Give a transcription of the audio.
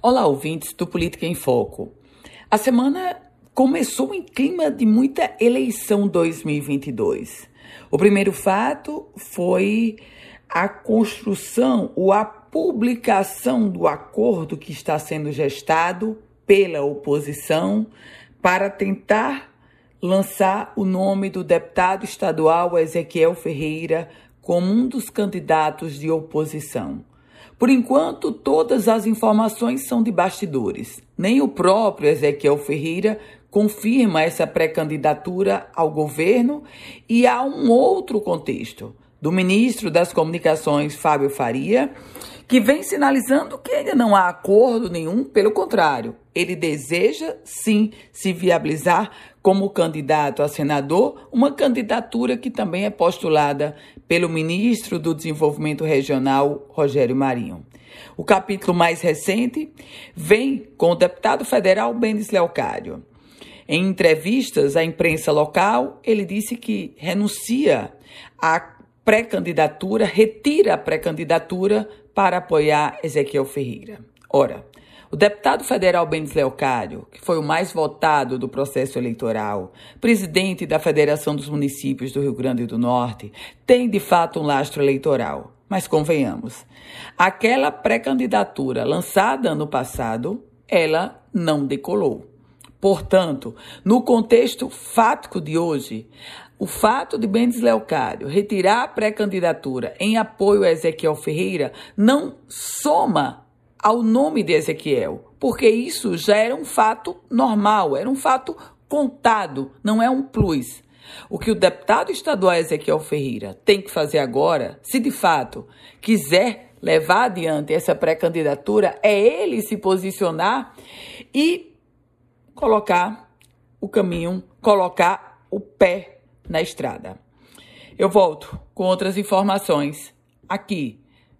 Olá, ouvintes do Política em Foco. A semana começou em clima de muita eleição 2022. O primeiro fato foi a construção ou a publicação do acordo que está sendo gestado pela oposição para tentar lançar o nome do deputado estadual Ezequiel Ferreira como um dos candidatos de oposição. Por enquanto, todas as informações são de bastidores. Nem o próprio Ezequiel Ferreira confirma essa pré-candidatura ao governo e há um outro contexto do ministro das Comunicações, Fábio Faria, que vem sinalizando que ainda não há acordo nenhum, pelo contrário, ele deseja sim se viabilizar como candidato a senador, uma candidatura que também é postulada pelo ministro do Desenvolvimento Regional, Rogério Marinho. O capítulo mais recente vem com o deputado federal Benes Leocário. Em entrevistas à imprensa local, ele disse que renuncia à pré-candidatura, retira a pré-candidatura para apoiar Ezequiel Ferreira. Ora, o deputado federal Benes Leocário, que foi o mais votado do processo eleitoral, presidente da Federação dos Municípios do Rio Grande do Norte, tem de fato um lastro eleitoral. Mas convenhamos, aquela pré-candidatura lançada ano passado, ela não decolou. Portanto, no contexto fático de hoje, o fato de Bendes Leocário retirar a pré-candidatura em apoio a Ezequiel Ferreira não soma ao nome de Ezequiel, porque isso já era um fato normal, era um fato contado, não é um plus. O que o deputado estadual Ezequiel Ferreira tem que fazer agora, se de fato quiser levar adiante essa pré-candidatura, é ele se posicionar e colocar o caminho, colocar o pé na estrada. Eu volto com outras informações aqui